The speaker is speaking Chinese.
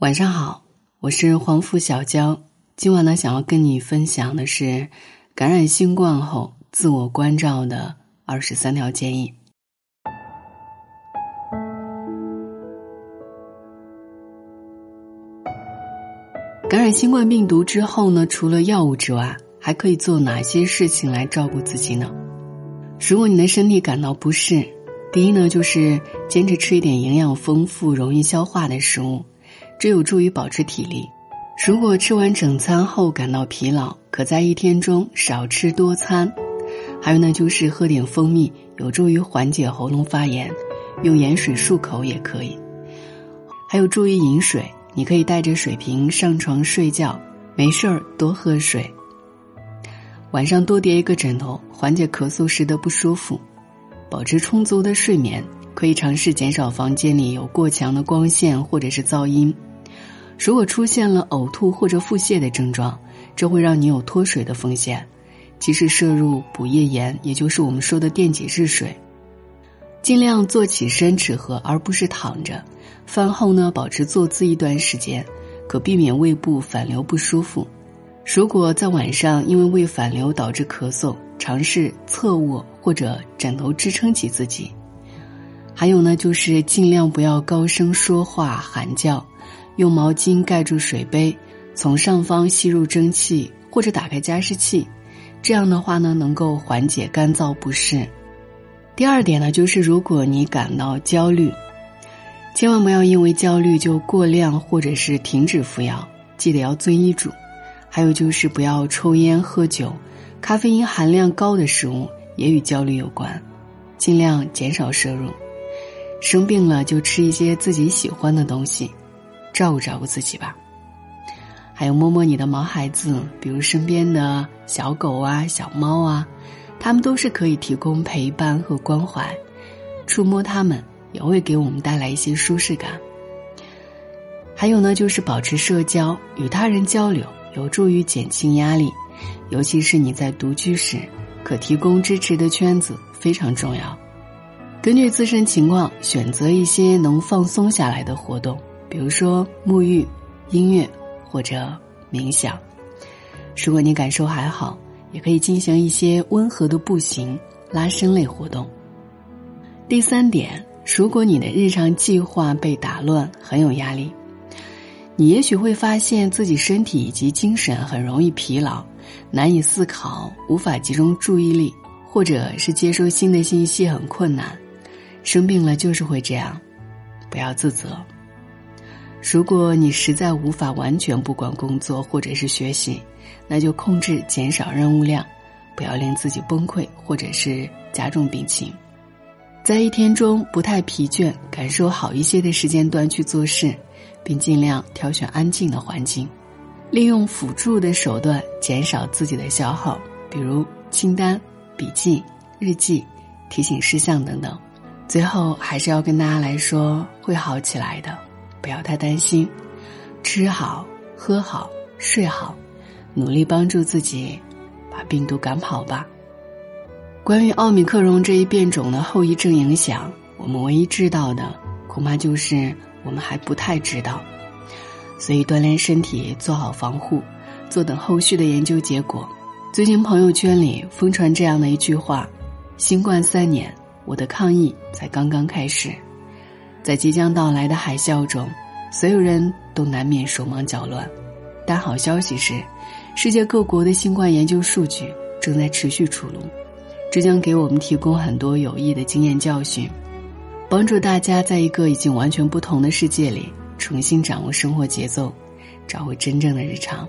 晚上好，我是黄富小娇。今晚呢，想要跟你分享的是感染新冠后自我关照的二十三条建议。感染新冠病毒之后呢，除了药物之外，还可以做哪些事情来照顾自己呢？如果你的身体感到不适，第一呢，就是坚持吃一点营养丰富、容易消化的食物。这有助于保持体力。如果吃完整餐后感到疲劳，可在一天中少吃多餐。还有呢，就是喝点蜂蜜，有助于缓解喉咙发炎，用盐水漱口也可以。还有注意饮水，你可以带着水瓶上床睡觉，没事儿多喝水。晚上多叠一个枕头，缓解咳嗽时的不舒服。保持充足的睡眠，可以尝试减少房间里有过强的光线或者是噪音。如果出现了呕吐或者腹泻的症状，这会让你有脱水的风险，及时摄入补液盐，也就是我们说的电解质水。尽量坐起身吃喝，而不是躺着。饭后呢，保持坐姿一段时间，可避免胃部反流不舒服。如果在晚上因为胃反流导致咳嗽，尝试侧卧或者枕头支撑起自己。还有呢，就是尽量不要高声说话、喊叫。用毛巾盖住水杯，从上方吸入蒸汽，或者打开加湿器，这样的话呢，能够缓解干燥不适。第二点呢，就是如果你感到焦虑，千万不要因为焦虑就过量或者是停止服药，记得要遵医嘱。还有就是不要抽烟喝酒，咖啡因含量高的食物也与焦虑有关，尽量减少摄入。生病了就吃一些自己喜欢的东西。照顾照顾自己吧，还有摸摸你的毛孩子，比如身边的小狗啊、小猫啊，它们都是可以提供陪伴和关怀，触摸它们也会给我们带来一些舒适感。还有呢，就是保持社交，与他人交流，有助于减轻压力，尤其是你在独居时，可提供支持的圈子非常重要。根据自身情况，选择一些能放松下来的活动。比如说沐浴、音乐或者冥想。如果你感受还好，也可以进行一些温和的步行、拉伸类活动。第三点，如果你的日常计划被打乱，很有压力，你也许会发现自己身体以及精神很容易疲劳，难以思考，无法集中注意力，或者是接收新的信息很困难。生病了就是会这样，不要自责。如果你实在无法完全不管工作或者是学习，那就控制减少任务量，不要令自己崩溃或者是加重病情。在一天中不太疲倦、感受好一些的时间段去做事，并尽量挑选安静的环境，利用辅助的手段减少自己的消耗，比如清单、笔记、日记、提醒事项等等。最后还是要跟大家来说，会好起来的。不要太担心，吃好喝好睡好，努力帮助自己把病毒赶跑吧。关于奥密克戎这一变种的后遗症影响，我们唯一知道的恐怕就是我们还不太知道。所以锻炼身体，做好防护，坐等后续的研究结果。最近朋友圈里疯传这样的一句话：“新冠三年，我的抗议才刚刚开始。”在即将到来的海啸中，所有人都难免手忙脚乱。但好消息是，世界各国的新冠研究数据正在持续出炉，这将给我们提供很多有益的经验教训，帮助大家在一个已经完全不同的世界里重新掌握生活节奏，找回真正的日常。